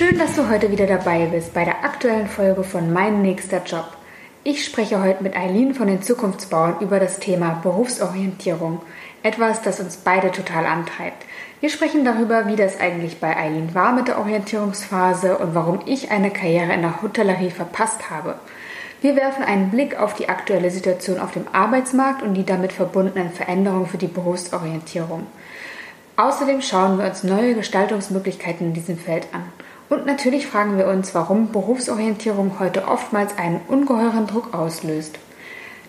Schön, dass du heute wieder dabei bist bei der aktuellen Folge von Mein nächster Job. Ich spreche heute mit Eileen von den Zukunftsbauern über das Thema Berufsorientierung. Etwas, das uns beide total antreibt. Wir sprechen darüber, wie das eigentlich bei Eileen war mit der Orientierungsphase und warum ich eine Karriere in der Hotellerie verpasst habe. Wir werfen einen Blick auf die aktuelle Situation auf dem Arbeitsmarkt und die damit verbundenen Veränderungen für die Berufsorientierung. Außerdem schauen wir uns neue Gestaltungsmöglichkeiten in diesem Feld an. Und natürlich fragen wir uns, warum Berufsorientierung heute oftmals einen ungeheuren Druck auslöst.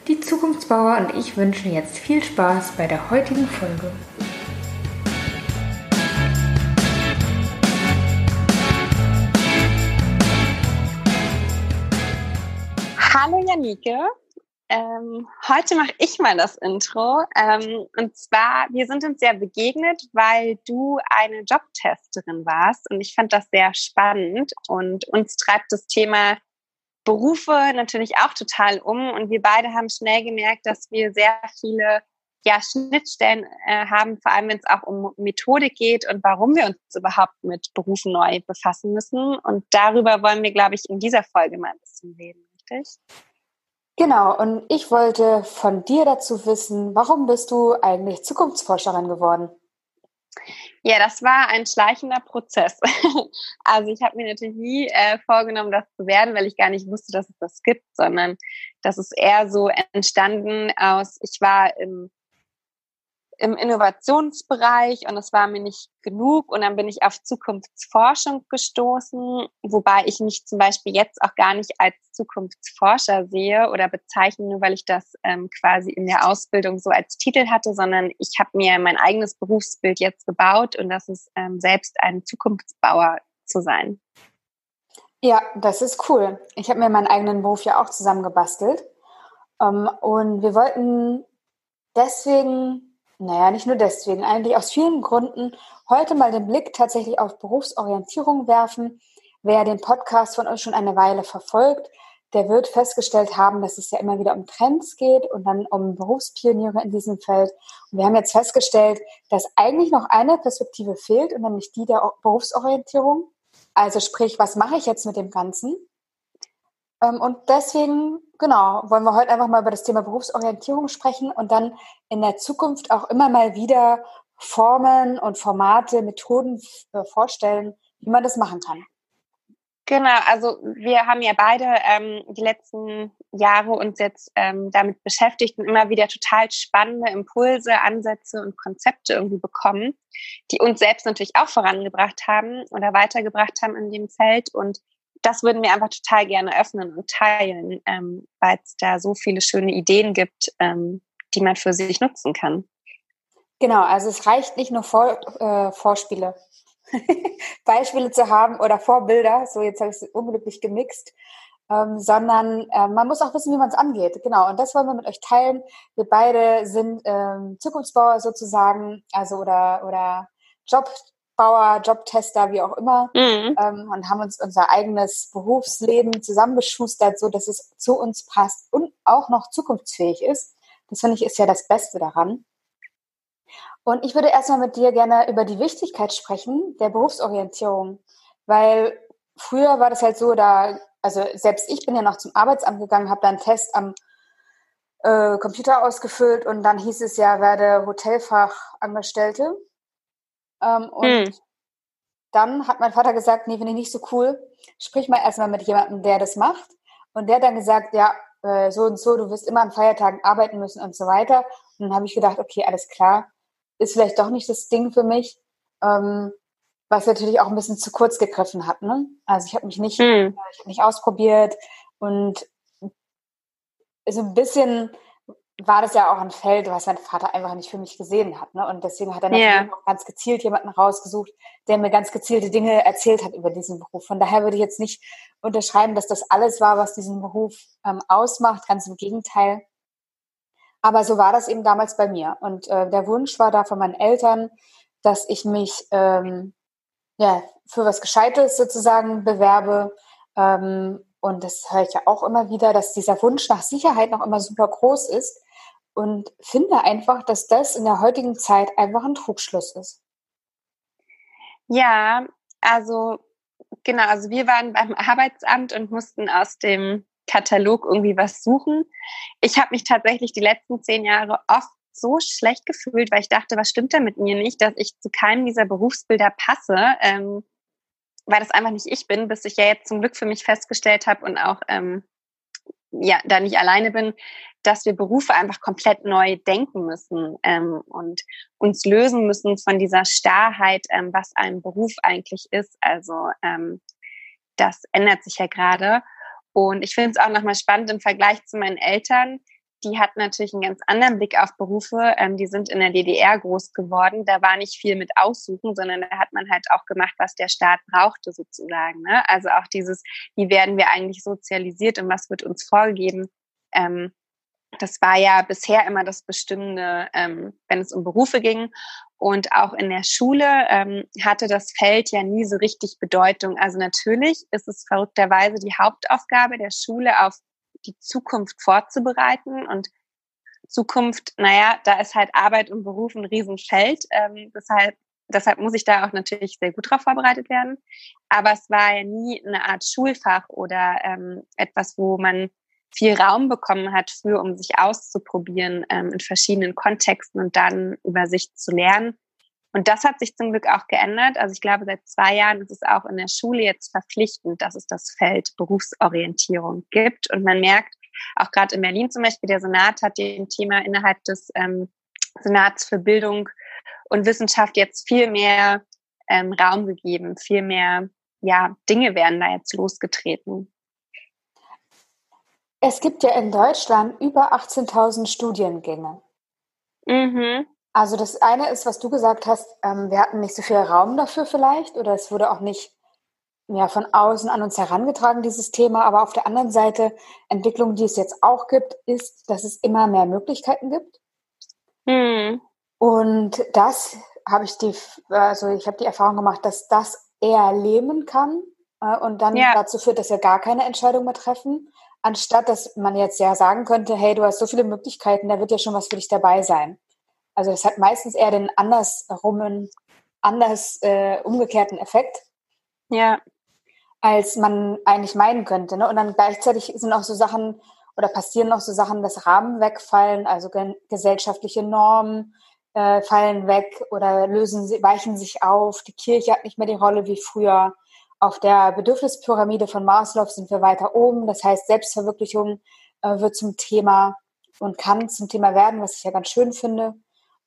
Die Zukunftsbauer und ich wünschen jetzt viel Spaß bei der heutigen Folge. Hallo Janike, ähm, heute mache ich mal das Intro. Ähm, und zwar, wir sind uns ja begegnet, weil du eine Jobtesterin warst. Und ich fand das sehr spannend. Und uns treibt das Thema Berufe natürlich auch total um. Und wir beide haben schnell gemerkt, dass wir sehr viele ja, Schnittstellen äh, haben, vor allem wenn es auch um Methodik geht und warum wir uns überhaupt mit Berufen neu befassen müssen. Und darüber wollen wir, glaube ich, in dieser Folge mal ein bisschen reden, richtig? Genau, und ich wollte von dir dazu wissen, warum bist du eigentlich Zukunftsforscherin geworden? Ja, das war ein schleichender Prozess. Also ich habe mir natürlich nie äh, vorgenommen, das zu werden, weil ich gar nicht wusste, dass es das gibt, sondern das ist eher so entstanden aus, ich war im im Innovationsbereich und es war mir nicht genug und dann bin ich auf Zukunftsforschung gestoßen, wobei ich mich zum Beispiel jetzt auch gar nicht als Zukunftsforscher sehe oder bezeichne, nur weil ich das ähm, quasi in der Ausbildung so als Titel hatte, sondern ich habe mir mein eigenes Berufsbild jetzt gebaut und das ist ähm, selbst ein Zukunftsbauer zu sein. Ja, das ist cool. Ich habe mir meinen eigenen Beruf ja auch zusammengebastelt. Ähm, und wir wollten deswegen naja, nicht nur deswegen, eigentlich aus vielen Gründen heute mal den Blick tatsächlich auf Berufsorientierung werfen. Wer den Podcast von uns schon eine Weile verfolgt, der wird festgestellt haben, dass es ja immer wieder um Trends geht und dann um Berufspioniere in diesem Feld. Und wir haben jetzt festgestellt, dass eigentlich noch eine Perspektive fehlt, und nämlich die der Berufsorientierung. Also sprich, was mache ich jetzt mit dem Ganzen? Ähm, und deswegen, genau, wollen wir heute einfach mal über das Thema Berufsorientierung sprechen und dann in der Zukunft auch immer mal wieder Formen und Formate, Methoden äh, vorstellen, wie man das machen kann. Genau, also wir haben ja beide ähm, die letzten Jahre uns jetzt ähm, damit beschäftigt und immer wieder total spannende Impulse, Ansätze und Konzepte irgendwie bekommen, die uns selbst natürlich auch vorangebracht haben oder weitergebracht haben in dem Feld. Und das würden wir einfach total gerne öffnen und teilen, ähm, weil es da so viele schöne Ideen gibt, ähm, die man für sich nutzen kann. Genau, also es reicht nicht nur Vor, äh, Vorspiele, Beispiele zu haben oder Vorbilder, so jetzt habe ich es unglücklich gemixt, ähm, sondern äh, man muss auch wissen, wie man es angeht. Genau, und das wollen wir mit euch teilen. Wir beide sind ähm, Zukunftsbauer sozusagen, also oder, oder Job, Jobfachbauer, Jobtester, wie auch immer, mhm. ähm, und haben uns unser eigenes Berufsleben zusammengeschustert, so dass es zu uns passt und auch noch zukunftsfähig ist. Das finde ich ist ja das Beste daran. Und ich würde erstmal mit dir gerne über die Wichtigkeit sprechen der Berufsorientierung, weil früher war das halt so, da, also selbst ich bin ja noch zum Arbeitsamt gegangen, habe da einen Test am äh, Computer ausgefüllt und dann hieß es ja, werde Hotelfachangestellte. Ähm, und hm. dann hat mein Vater gesagt, nee, finde ich nicht so cool. Sprich mal erstmal mit jemandem, der das macht. Und der hat dann gesagt, ja, äh, so und so, du wirst immer an Feiertagen arbeiten müssen und so weiter. Und dann habe ich gedacht, okay, alles klar, ist vielleicht doch nicht das Ding für mich. Ähm, was natürlich auch ein bisschen zu kurz gegriffen hat. Ne? Also ich habe mich nicht, hm. ich hab nicht ausprobiert und so ein bisschen war das ja auch ein Feld, was mein Vater einfach nicht für mich gesehen hat. Ne? Und deswegen hat er natürlich yeah. auch ganz gezielt jemanden rausgesucht, der mir ganz gezielte Dinge erzählt hat über diesen Beruf. Von daher würde ich jetzt nicht unterschreiben, dass das alles war, was diesen Beruf ähm, ausmacht. Ganz im Gegenteil. Aber so war das eben damals bei mir. Und äh, der Wunsch war da von meinen Eltern, dass ich mich ähm, ja, für was Gescheites sozusagen bewerbe. Ähm, und das höre ich ja auch immer wieder, dass dieser Wunsch nach Sicherheit noch immer super groß ist und finde einfach, dass das in der heutigen Zeit einfach ein Trugschluss ist. Ja, also genau, also wir waren beim Arbeitsamt und mussten aus dem Katalog irgendwie was suchen. Ich habe mich tatsächlich die letzten zehn Jahre oft so schlecht gefühlt, weil ich dachte, was stimmt da mit mir nicht, dass ich zu keinem dieser Berufsbilder passe, ähm, weil das einfach nicht ich bin, bis ich ja jetzt zum Glück für mich festgestellt habe und auch ähm, ja da nicht alleine bin, dass wir Berufe einfach komplett neu denken müssen ähm, und uns lösen müssen von dieser Starrheit, ähm, was ein Beruf eigentlich ist. Also ähm, das ändert sich ja gerade. Und ich finde es auch nochmal spannend im Vergleich zu meinen Eltern. Die hatten natürlich einen ganz anderen Blick auf Berufe. Ähm, die sind in der DDR groß geworden. Da war nicht viel mit Aussuchen, sondern da hat man halt auch gemacht, was der Staat brauchte sozusagen. Ne? Also auch dieses, wie werden wir eigentlich sozialisiert und was wird uns vorgegeben. Ähm, das war ja bisher immer das Bestimmende, ähm, wenn es um Berufe ging. Und auch in der Schule ähm, hatte das Feld ja nie so richtig Bedeutung. Also natürlich ist es verrückterweise die Hauptaufgabe der Schule, auf die Zukunft vorzubereiten. Und Zukunft, naja, da ist halt Arbeit und Beruf ein Riesenfeld. Ähm, deshalb, deshalb muss ich da auch natürlich sehr gut drauf vorbereitet werden. Aber es war ja nie eine Art Schulfach oder ähm, etwas, wo man viel Raum bekommen hat für, um sich auszuprobieren ähm, in verschiedenen Kontexten und dann über sich zu lernen. Und das hat sich zum Glück auch geändert. Also ich glaube, seit zwei Jahren ist es auch in der Schule jetzt verpflichtend, dass es das Feld Berufsorientierung gibt. Und man merkt, auch gerade in Berlin zum Beispiel, der Senat hat dem Thema innerhalb des ähm, Senats für Bildung und Wissenschaft jetzt viel mehr ähm, Raum gegeben, viel mehr ja, Dinge werden da jetzt losgetreten. Es gibt ja in Deutschland über 18.000 Studiengänge. Mhm. Also das eine ist, was du gesagt hast, ähm, wir hatten nicht so viel Raum dafür vielleicht oder es wurde auch nicht ja, von außen an uns herangetragen, dieses Thema. Aber auf der anderen Seite, Entwicklung, die es jetzt auch gibt, ist, dass es immer mehr Möglichkeiten gibt. Mhm. Und das habe ich die, also ich habe die Erfahrung gemacht, dass das eher lähmen kann äh, und dann ja. dazu führt, dass wir gar keine Entscheidung mehr treffen, anstatt dass man jetzt ja sagen könnte, hey, du hast so viele Möglichkeiten, da wird ja schon was für dich dabei sein. Also das hat meistens eher den andersrum, anders äh, umgekehrten Effekt. Ja. Als man eigentlich meinen könnte. Ne? Und dann gleichzeitig sind auch so Sachen oder passieren noch so Sachen, dass Rahmen wegfallen, also gesellschaftliche Normen äh, fallen weg oder lösen, weichen sich auf. Die Kirche hat nicht mehr die Rolle wie früher. Auf der Bedürfnispyramide von Maslow sind wir weiter oben. Das heißt, Selbstverwirklichung äh, wird zum Thema und kann zum Thema werden, was ich ja ganz schön finde.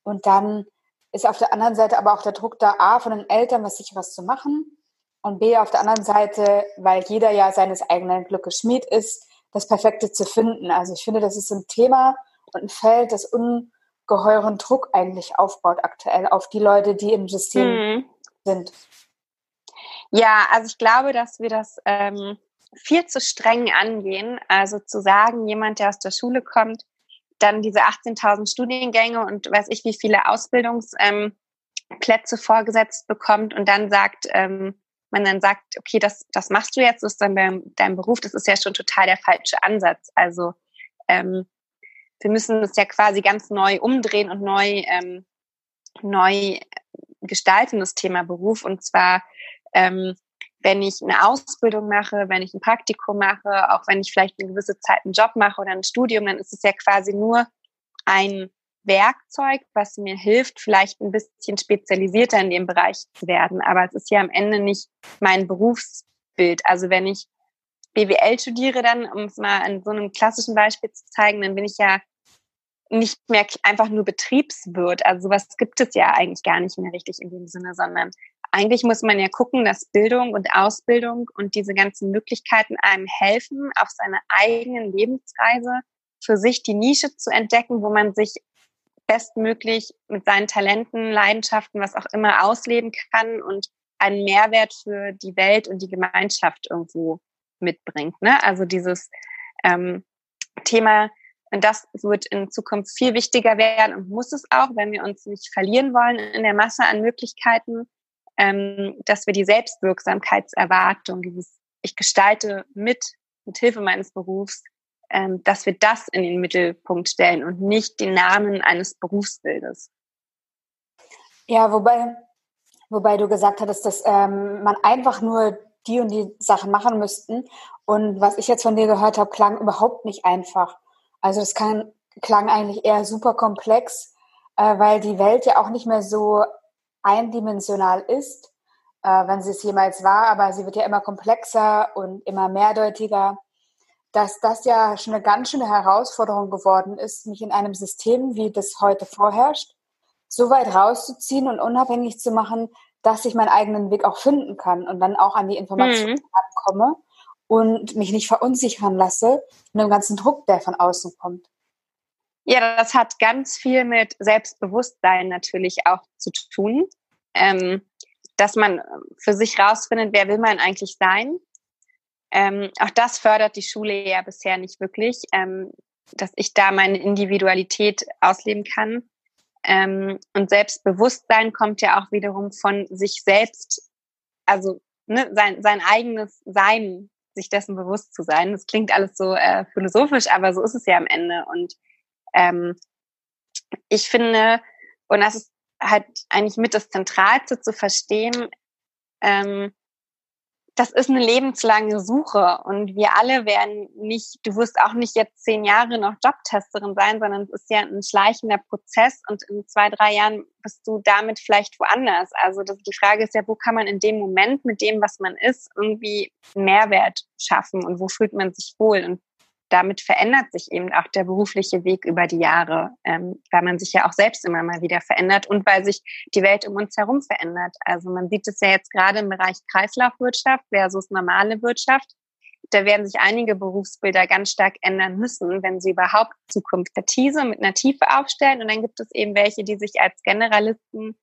Und dann ist auf der anderen Seite aber auch der Druck da, A, von den Eltern, was sicheres zu machen. Und B, auf der anderen Seite, weil jeder ja seines eigenen Glückes Schmied ist, das Perfekte zu finden. Also ich finde, das ist ein Thema und ein Feld, das ungeheuren Druck eigentlich aufbaut aktuell auf die Leute, die im System mhm. sind. Ja, also ich glaube, dass wir das ähm, viel zu streng angehen. Also zu sagen, jemand, der aus der Schule kommt, dann diese 18.000 Studiengänge und weiß ich, wie viele Ausbildungsplätze ähm, vorgesetzt bekommt und dann sagt, ähm, man dann sagt, okay, das, das machst du jetzt, das ist dann dein, dein Beruf, das ist ja schon total der falsche Ansatz. Also ähm, wir müssen es ja quasi ganz neu umdrehen und neu, ähm, neu gestalten, das Thema Beruf. Und zwar ähm, wenn ich eine Ausbildung mache, wenn ich ein Praktikum mache, auch wenn ich vielleicht eine gewisse Zeit einen Job mache oder ein Studium, dann ist es ja quasi nur ein Werkzeug, was mir hilft, vielleicht ein bisschen spezialisierter in dem Bereich zu werden. Aber es ist ja am Ende nicht mein Berufsbild. Also wenn ich BWL studiere, dann, um es mal an so einem klassischen Beispiel zu zeigen, dann bin ich ja nicht mehr einfach nur Betriebswirt. Also sowas gibt es ja eigentlich gar nicht mehr richtig in dem Sinne, sondern eigentlich muss man ja gucken, dass Bildung und Ausbildung und diese ganzen Möglichkeiten einem helfen, auf seiner eigenen Lebensreise für sich die Nische zu entdecken, wo man sich bestmöglich mit seinen Talenten, Leidenschaften, was auch immer ausleben kann und einen Mehrwert für die Welt und die Gemeinschaft irgendwo mitbringt. Ne? Also dieses ähm, Thema, und das wird in Zukunft viel wichtiger werden und muss es auch, wenn wir uns nicht verlieren wollen in der Masse an Möglichkeiten, ähm, dass wir die Selbstwirksamkeitserwartung, dieses ich gestalte mit, mit Hilfe meines Berufs, ähm, dass wir das in den Mittelpunkt stellen und nicht den Namen eines Berufsbildes. Ja, wobei, wobei du gesagt hattest, dass ähm, man einfach nur die und die Sachen machen müssten. Und was ich jetzt von dir gehört habe, klang überhaupt nicht einfach. Also das kann, klang eigentlich eher super komplex, äh, weil die Welt ja auch nicht mehr so eindimensional ist, äh, wenn sie es jemals war, aber sie wird ja immer komplexer und immer mehrdeutiger dass das ja schon eine ganz schöne Herausforderung geworden ist, mich in einem System, wie das heute vorherrscht, so weit rauszuziehen und unabhängig zu machen, dass ich meinen eigenen Weg auch finden kann und dann auch an die Informationen mhm. komme und mich nicht verunsichern lasse von dem ganzen Druck, der von außen kommt. Ja, das hat ganz viel mit Selbstbewusstsein natürlich auch zu tun. Ähm, dass man für sich rausfindet, wer will man eigentlich sein ähm, auch das fördert die Schule ja bisher nicht wirklich, ähm, dass ich da meine Individualität ausleben kann. Ähm, und Selbstbewusstsein kommt ja auch wiederum von sich selbst, also ne, sein, sein eigenes Sein, sich dessen bewusst zu sein. Das klingt alles so äh, philosophisch, aber so ist es ja am Ende. Und ähm, ich finde, und das ist halt eigentlich mit das Zentralste zu verstehen, ähm, das ist eine lebenslange Suche und wir alle werden nicht, du wirst auch nicht jetzt zehn Jahre noch Jobtesterin sein, sondern es ist ja ein schleichender Prozess und in zwei, drei Jahren bist du damit vielleicht woanders. Also das, die Frage ist ja, wo kann man in dem Moment mit dem, was man ist, irgendwie Mehrwert schaffen und wo fühlt man sich wohl? Und damit verändert sich eben auch der berufliche Weg über die Jahre, ähm, weil man sich ja auch selbst immer mal wieder verändert und weil sich die Welt um uns herum verändert. Also man sieht es ja jetzt gerade im Bereich Kreislaufwirtschaft versus normale Wirtschaft. Da werden sich einige Berufsbilder ganz stark ändern müssen, wenn sie überhaupt Zukunft Vertise mit einer Tiefe aufstellen. Und dann gibt es eben welche, die sich als Generalisten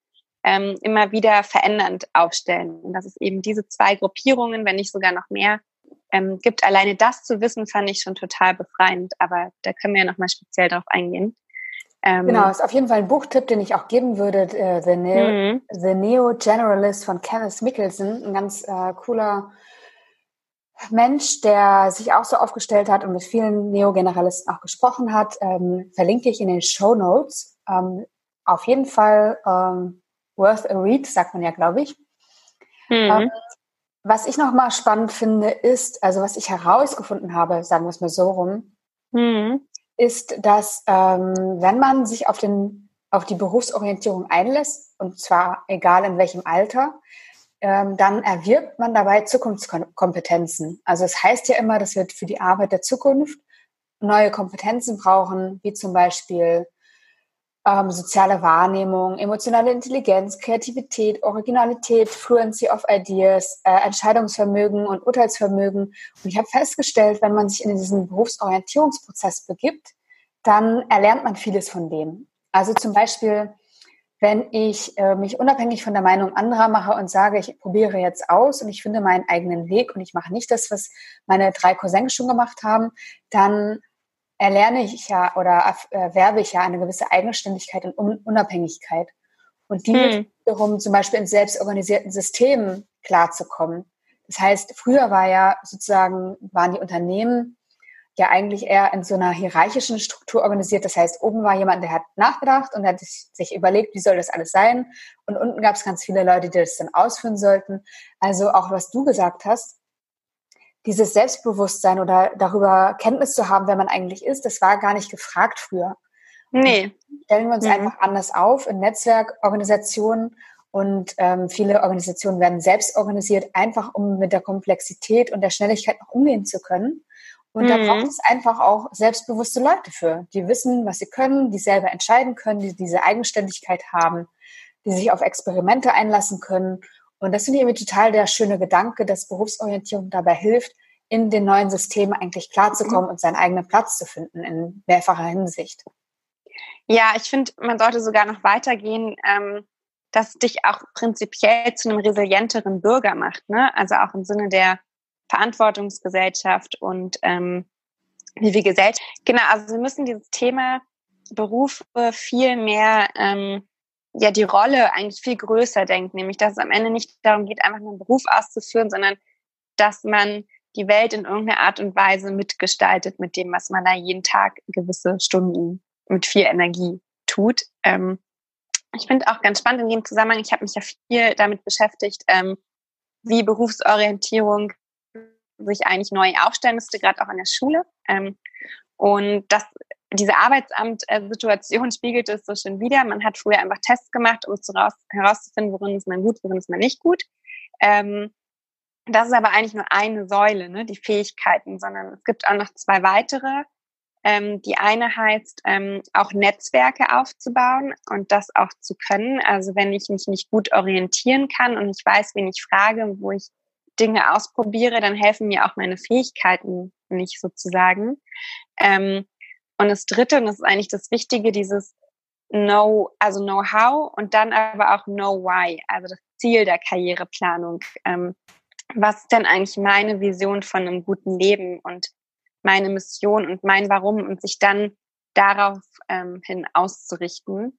ähm, immer wieder verändernd aufstellen. Und das ist eben diese zwei Gruppierungen, wenn nicht sogar noch mehr, ähm, gibt. Alleine das zu wissen, fand ich schon total befreiend. Aber da können wir ja nochmal speziell drauf eingehen. Ähm, genau, ist auf jeden Fall ein Buchtipp, den ich auch geben würde. Äh, The, Neo, mhm. The Neo Generalist von Kenneth Mickelson. Ein ganz äh, cooler Mensch, der sich auch so aufgestellt hat und mit vielen Neo-Generalisten auch gesprochen hat. Ähm, verlinke ich in den Show Notes. Ähm, auf jeden Fall ähm, worth a read, sagt man ja, glaube ich. Mhm. Was ich nochmal spannend finde, ist, also was ich herausgefunden habe, sagen wir es mal so rum, mhm. ist, dass ähm, wenn man sich auf, den, auf die Berufsorientierung einlässt, und zwar egal in welchem Alter, ähm, dann erwirbt man dabei Zukunftskompetenzen. Also es das heißt ja immer, dass wir für die Arbeit der Zukunft neue Kompetenzen brauchen, wie zum Beispiel ähm, soziale Wahrnehmung, emotionale Intelligenz, Kreativität, Originalität, Fluency of Ideas, äh, Entscheidungsvermögen und Urteilsvermögen. Und ich habe festgestellt, wenn man sich in diesen Berufsorientierungsprozess begibt, dann erlernt man vieles von dem. Also zum Beispiel, wenn ich äh, mich unabhängig von der Meinung anderer mache und sage, ich probiere jetzt aus und ich finde meinen eigenen Weg und ich mache nicht das, was meine drei Cousins schon gemacht haben, dann erlerne ich ja oder erwerbe ich ja eine gewisse Eigenständigkeit und Unabhängigkeit. Und die hm. wiederum zum Beispiel in selbstorganisierten Systemen klarzukommen. Das heißt, früher war ja sozusagen, waren die Unternehmen ja eigentlich eher in so einer hierarchischen Struktur organisiert. Das heißt, oben war jemand, der hat nachgedacht und hat sich überlegt, wie soll das alles sein. Und unten gab es ganz viele Leute, die das dann ausführen sollten. Also auch was du gesagt hast, dieses Selbstbewusstsein oder darüber Kenntnis zu haben, wer man eigentlich ist, das war gar nicht gefragt früher. Nee. Und stellen wir uns mhm. einfach anders auf in Netzwerkorganisationen und ähm, viele Organisationen werden selbst organisiert, einfach um mit der Komplexität und der Schnelligkeit noch umgehen zu können. Und mhm. da braucht es einfach auch selbstbewusste Leute für, die wissen, was sie können, die selber entscheiden können, die diese Eigenständigkeit haben, die sich auf Experimente einlassen können und das finde ich irgendwie total der schöne Gedanke, dass Berufsorientierung dabei hilft, in den neuen Systemen eigentlich klarzukommen mhm. und seinen eigenen Platz zu finden in mehrfacher Hinsicht. Ja, ich finde, man sollte sogar noch weitergehen, ähm, dass dich auch prinzipiell zu einem resilienteren Bürger macht, ne? Also auch im Sinne der Verantwortungsgesellschaft und ähm, wie wir Gesellschaft. Genau, also wir müssen dieses Thema Berufe viel mehr ähm, ja die Rolle eigentlich viel größer denkt, nämlich dass es am Ende nicht darum geht, einfach einen Beruf auszuführen, sondern dass man die Welt in irgendeiner Art und Weise mitgestaltet mit dem, was man da jeden Tag gewisse Stunden mit viel Energie tut. Ähm, ich finde auch ganz spannend in dem Zusammenhang, ich habe mich ja viel damit beschäftigt, ähm, wie Berufsorientierung sich eigentlich neu aufstellen müsste, gerade auch an der Schule. Ähm, und das, diese Arbeitsamt-Situation spiegelt es so schön wieder. Man hat früher einfach Tests gemacht, um raus, herauszufinden, worin ist man gut, worin ist man nicht gut. Ähm, das ist aber eigentlich nur eine Säule, ne, die Fähigkeiten, sondern es gibt auch noch zwei weitere. Ähm, die eine heißt, ähm, auch Netzwerke aufzubauen und das auch zu können. Also wenn ich mich nicht gut orientieren kann und ich weiß, wen ich frage, wo ich Dinge ausprobiere, dann helfen mir auch meine Fähigkeiten nicht sozusagen. Ähm, und das Dritte, und das ist eigentlich das Wichtige, dieses Know, also Know-how und dann aber auch Know Why, also das Ziel der Karriereplanung. Ähm, was ist denn eigentlich meine Vision von einem guten Leben und meine Mission und mein Warum und sich dann darauf ähm, hin auszurichten.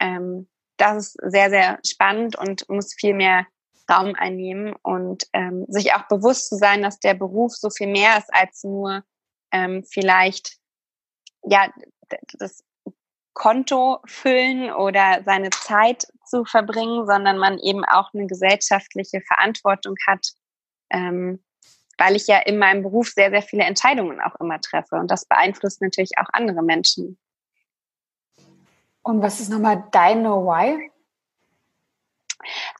Ähm, das ist sehr, sehr spannend und muss viel mehr Raum einnehmen und ähm, sich auch bewusst zu sein, dass der Beruf so viel mehr ist als nur ähm, vielleicht ja das Konto füllen oder seine Zeit zu verbringen, sondern man eben auch eine gesellschaftliche Verantwortung hat, ähm, weil ich ja in meinem Beruf sehr, sehr viele Entscheidungen auch immer treffe. Und das beeinflusst natürlich auch andere Menschen. Und was ist nochmal dein No Why?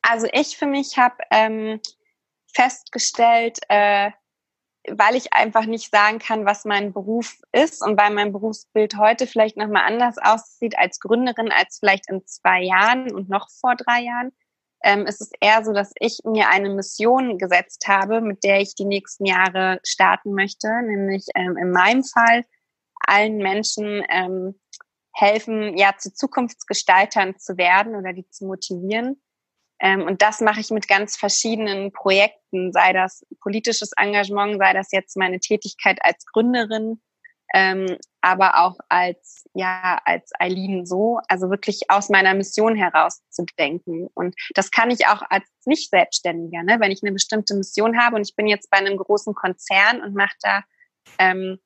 Also ich für mich habe ähm, festgestellt, äh, weil ich einfach nicht sagen kann, was mein Beruf ist und weil mein Berufsbild heute vielleicht nochmal anders aussieht als Gründerin, als vielleicht in zwei Jahren und noch vor drei Jahren, ähm, ist es eher so, dass ich mir eine Mission gesetzt habe, mit der ich die nächsten Jahre starten möchte, nämlich ähm, in meinem Fall allen Menschen ähm, helfen, ja, zu Zukunftsgestaltern zu werden oder die zu motivieren. Ähm, und das mache ich mit ganz verschiedenen Projekten, sei das politisches Engagement, sei das jetzt meine Tätigkeit als Gründerin, ähm, aber auch als ja als Eileen so, also wirklich aus meiner Mission heraus zu denken. Und das kann ich auch als nicht Selbstständiger, ne? wenn ich eine bestimmte Mission habe und ich bin jetzt bei einem großen Konzern und mache da ähm,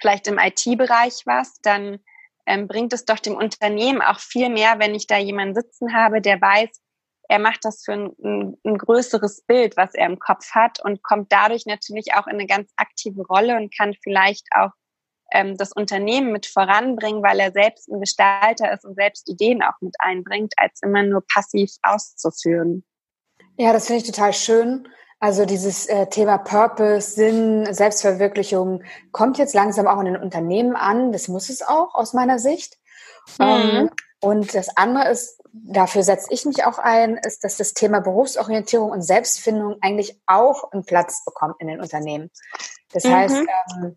vielleicht im IT-Bereich was, dann ähm, bringt es doch dem Unternehmen auch viel mehr, wenn ich da jemanden sitzen habe, der weiß, er macht das für ein, ein, ein, größeres Bild, was er im Kopf hat und kommt dadurch natürlich auch in eine ganz aktive Rolle und kann vielleicht auch ähm, das Unternehmen mit voranbringen, weil er selbst ein Gestalter ist und selbst Ideen auch mit einbringt, als immer nur passiv auszuführen. Ja, das finde ich total schön. Also dieses äh, Thema Purpose, Sinn, Selbstverwirklichung kommt jetzt langsam auch in den Unternehmen an. Das muss es auch aus meiner Sicht. Mhm. Ähm, und das andere ist, dafür setze ich mich auch ein, ist, dass das Thema Berufsorientierung und Selbstfindung eigentlich auch einen Platz bekommt in den Unternehmen. Das mhm. heißt, ähm,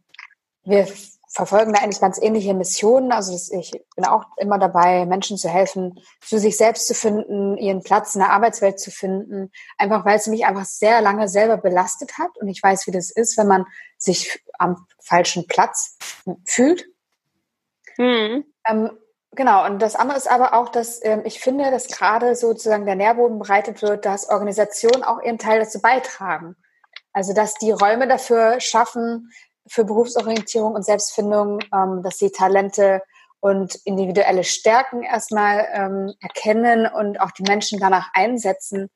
wir verfolgen da eigentlich ganz ähnliche Missionen. Also ich bin auch immer dabei, Menschen zu helfen, zu sich selbst zu finden, ihren Platz in der Arbeitswelt zu finden. Einfach weil es mich einfach sehr lange selber belastet hat und ich weiß, wie das ist, wenn man sich am falschen Platz fühlt. Mhm. Ähm, genau, und das andere ist aber auch, dass ähm, ich finde, dass gerade sozusagen der Nährboden bereitet wird, dass Organisationen auch ihren Teil dazu beitragen. Also dass die Räume dafür schaffen, für Berufsorientierung und Selbstfindung, ähm, dass sie Talente und individuelle Stärken erstmal ähm, erkennen und auch die Menschen danach einsetzen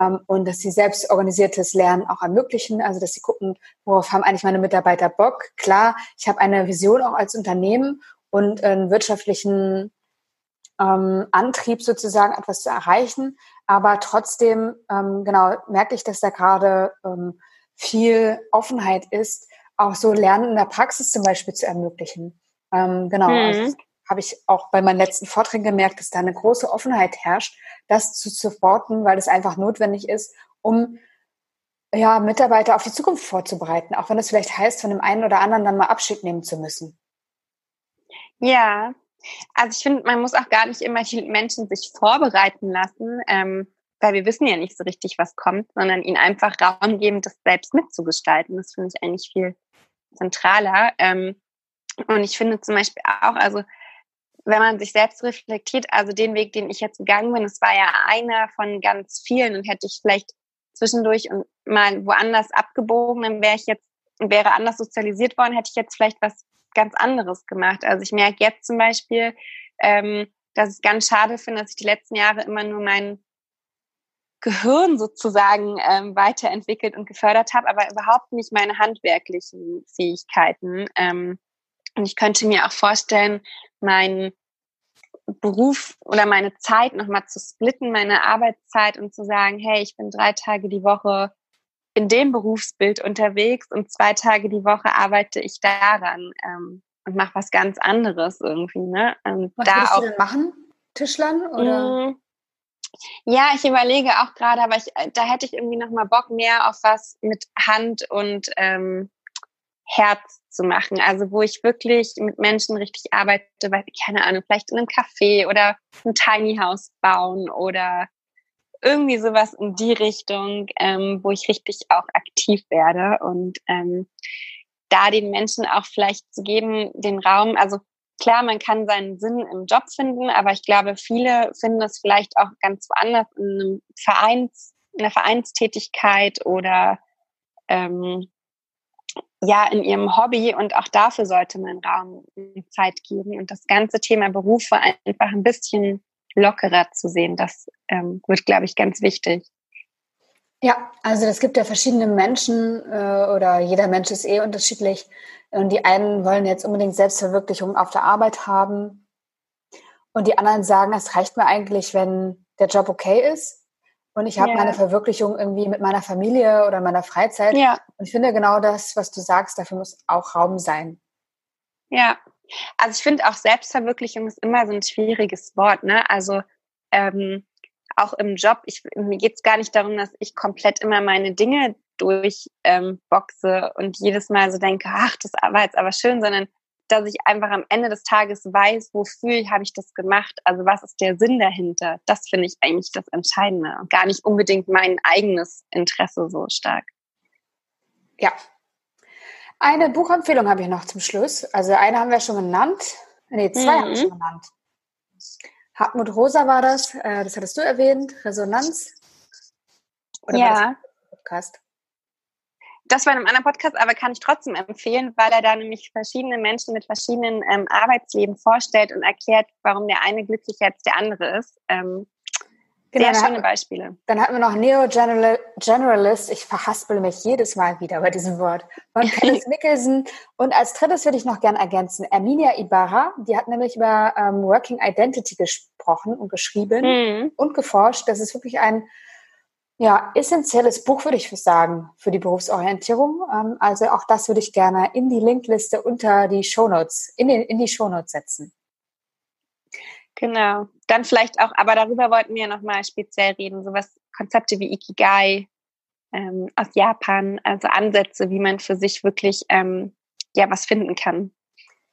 ähm, und dass sie selbstorganisiertes Lernen auch ermöglichen, also dass sie gucken, worauf haben eigentlich meine Mitarbeiter Bock. Klar, ich habe eine Vision auch als Unternehmen und einen wirtschaftlichen ähm, Antrieb sozusagen etwas zu erreichen, aber trotzdem ähm, genau merke ich, dass da gerade ähm, viel Offenheit ist, auch so Lernen in der Praxis zum Beispiel zu ermöglichen. Ähm, genau, mhm. also habe ich auch bei meinen letzten Vorträgen gemerkt, dass da eine große Offenheit herrscht, das zu supporten, weil es einfach notwendig ist, um ja, Mitarbeiter auf die Zukunft vorzubereiten, auch wenn es vielleicht heißt, von dem einen oder anderen dann mal Abschied nehmen zu müssen. Ja, also ich finde, man muss auch gar nicht immer die Menschen sich vorbereiten lassen. Ähm, weil wir wissen ja nicht so richtig, was kommt, sondern ihnen einfach Raum geben, das selbst mitzugestalten. Das finde ich eigentlich viel zentraler. Ähm, und ich finde zum Beispiel auch, also wenn man sich selbst reflektiert, also den Weg, den ich jetzt gegangen bin, es war ja einer von ganz vielen und hätte ich vielleicht zwischendurch und mal woanders abgebogen, dann wäre ich jetzt, wäre anders sozialisiert worden, hätte ich jetzt vielleicht was ganz anderes gemacht. Also ich merke jetzt zum Beispiel, ähm, dass ich ganz schade finde, dass ich die letzten Jahre immer nur meinen Gehirn sozusagen ähm, weiterentwickelt und gefördert habe, aber überhaupt nicht meine handwerklichen Fähigkeiten. Ähm, und ich könnte mir auch vorstellen, meinen Beruf oder meine Zeit nochmal zu splitten, meine Arbeitszeit und zu sagen, hey, ich bin drei Tage die Woche in dem Berufsbild unterwegs und zwei Tage die Woche arbeite ich daran ähm, und mache was ganz anderes irgendwie. Ne? Und was da auch, du denn machen? Tischlern oder? Mm, ja, ich überlege auch gerade, aber ich, äh, da hätte ich irgendwie noch mal Bock mehr auf was mit Hand und ähm, Herz zu machen. Also wo ich wirklich mit Menschen richtig arbeite, weil, keine Ahnung, vielleicht in einem Café oder ein Tiny House bauen oder irgendwie sowas in die Richtung, ähm, wo ich richtig auch aktiv werde und ähm, da den Menschen auch vielleicht zu geben, den Raum, also klar, man kann seinen Sinn im Job finden, aber ich glaube, viele finden es vielleicht auch ganz woanders in einem Vereins, in einer Vereinstätigkeit oder ähm, ja in ihrem Hobby. Und auch dafür sollte man Raum und Zeit geben und das ganze Thema Berufe einfach ein bisschen lockerer zu sehen. Das ähm, wird, glaube ich, ganz wichtig. Ja, also es gibt ja verschiedene Menschen äh, oder jeder Mensch ist eh unterschiedlich. Und die einen wollen jetzt unbedingt Selbstverwirklichung auf der Arbeit haben. Und die anderen sagen, es reicht mir eigentlich, wenn der Job okay ist. Und ich habe ja. meine Verwirklichung irgendwie mit meiner Familie oder meiner Freizeit. Ja. Und ich finde genau das, was du sagst, dafür muss auch Raum sein. Ja, also ich finde auch Selbstverwirklichung ist immer so ein schwieriges Wort. Ne? Also ähm, auch im Job, ich, mir geht es gar nicht darum, dass ich komplett immer meine Dinge durchboxe ähm, und jedes Mal so denke, ach, das war jetzt aber schön, sondern dass ich einfach am Ende des Tages weiß, wofür habe ich das gemacht, also was ist der Sinn dahinter. Das finde ich eigentlich das Entscheidende und gar nicht unbedingt mein eigenes Interesse so stark. Ja. Eine Buchempfehlung habe ich noch zum Schluss. Also eine haben wir schon genannt. Nee, zwei mhm. haben wir schon genannt. Hartmut Rosa war das, äh, das hattest du erwähnt, Resonanz. Oder ja. Podcast? Das war in einem anderen Podcast, aber kann ich trotzdem empfehlen, weil er da nämlich verschiedene Menschen mit verschiedenen ähm, Arbeitsleben vorstellt und erklärt, warum der eine glücklicher als der andere ist. Ähm, Genau, Sehr schöne Beispiele. Dann hatten wir noch Neo Generalist. Ich verhaspel mich jedes Mal wieder bei diesem Wort. Von Kenneth Mickelson. Und als drittes würde ich noch gerne ergänzen, Erminia Ibarra. Die hat nämlich über ähm, Working Identity gesprochen und geschrieben mhm. und geforscht. Das ist wirklich ein ja, essentielles Buch, würde ich sagen, für die Berufsorientierung. Ähm, also auch das würde ich gerne in die Linkliste unter die Shownotes, in, den, in die Shownotes setzen. Genau. Dann vielleicht auch, aber darüber wollten wir nochmal speziell reden, sowas, Konzepte wie Ikigai ähm, aus Japan, also Ansätze, wie man für sich wirklich ähm, ja was finden kann.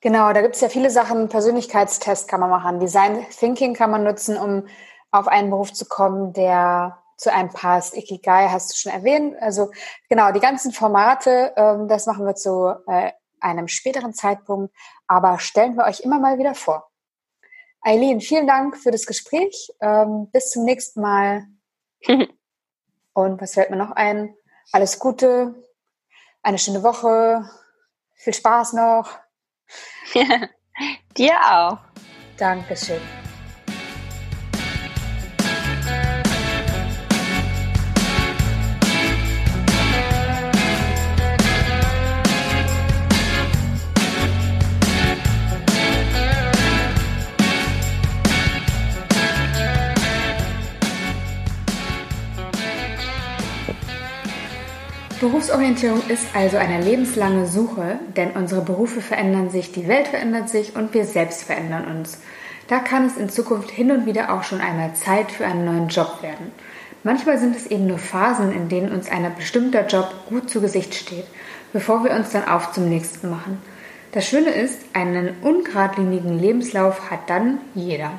Genau, da gibt es ja viele Sachen. Persönlichkeitstest kann man machen, Design Thinking kann man nutzen, um auf einen Beruf zu kommen, der zu einem passt. Ikigai hast du schon erwähnt. Also genau, die ganzen Formate, ähm, das machen wir zu äh, einem späteren Zeitpunkt, aber stellen wir euch immer mal wieder vor. Eileen, vielen Dank für das Gespräch. Ähm, bis zum nächsten Mal. Und was fällt mir noch ein? Alles Gute, eine schöne Woche, viel Spaß noch. Dir auch. Dankeschön. Berufsorientierung ist also eine lebenslange Suche, denn unsere Berufe verändern sich, die Welt verändert sich und wir selbst verändern uns. Da kann es in Zukunft hin und wieder auch schon einmal Zeit für einen neuen Job werden. Manchmal sind es eben nur Phasen, in denen uns ein bestimmter Job gut zu Gesicht steht, bevor wir uns dann auf zum nächsten machen. Das Schöne ist, einen ungeradlinigen Lebenslauf hat dann jeder.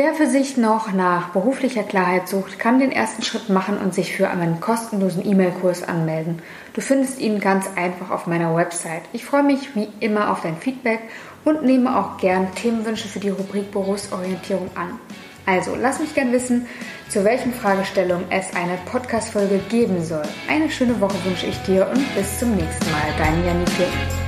Wer für sich noch nach beruflicher Klarheit sucht, kann den ersten Schritt machen und sich für einen kostenlosen E-Mail-Kurs anmelden. Du findest ihn ganz einfach auf meiner Website. Ich freue mich wie immer auf dein Feedback und nehme auch gern Themenwünsche für die Rubrik Berufsorientierung an. Also lass mich gern wissen, zu welchen Fragestellungen es eine Podcast-Folge geben soll. Eine schöne Woche wünsche ich dir und bis zum nächsten Mal. Dein Janike.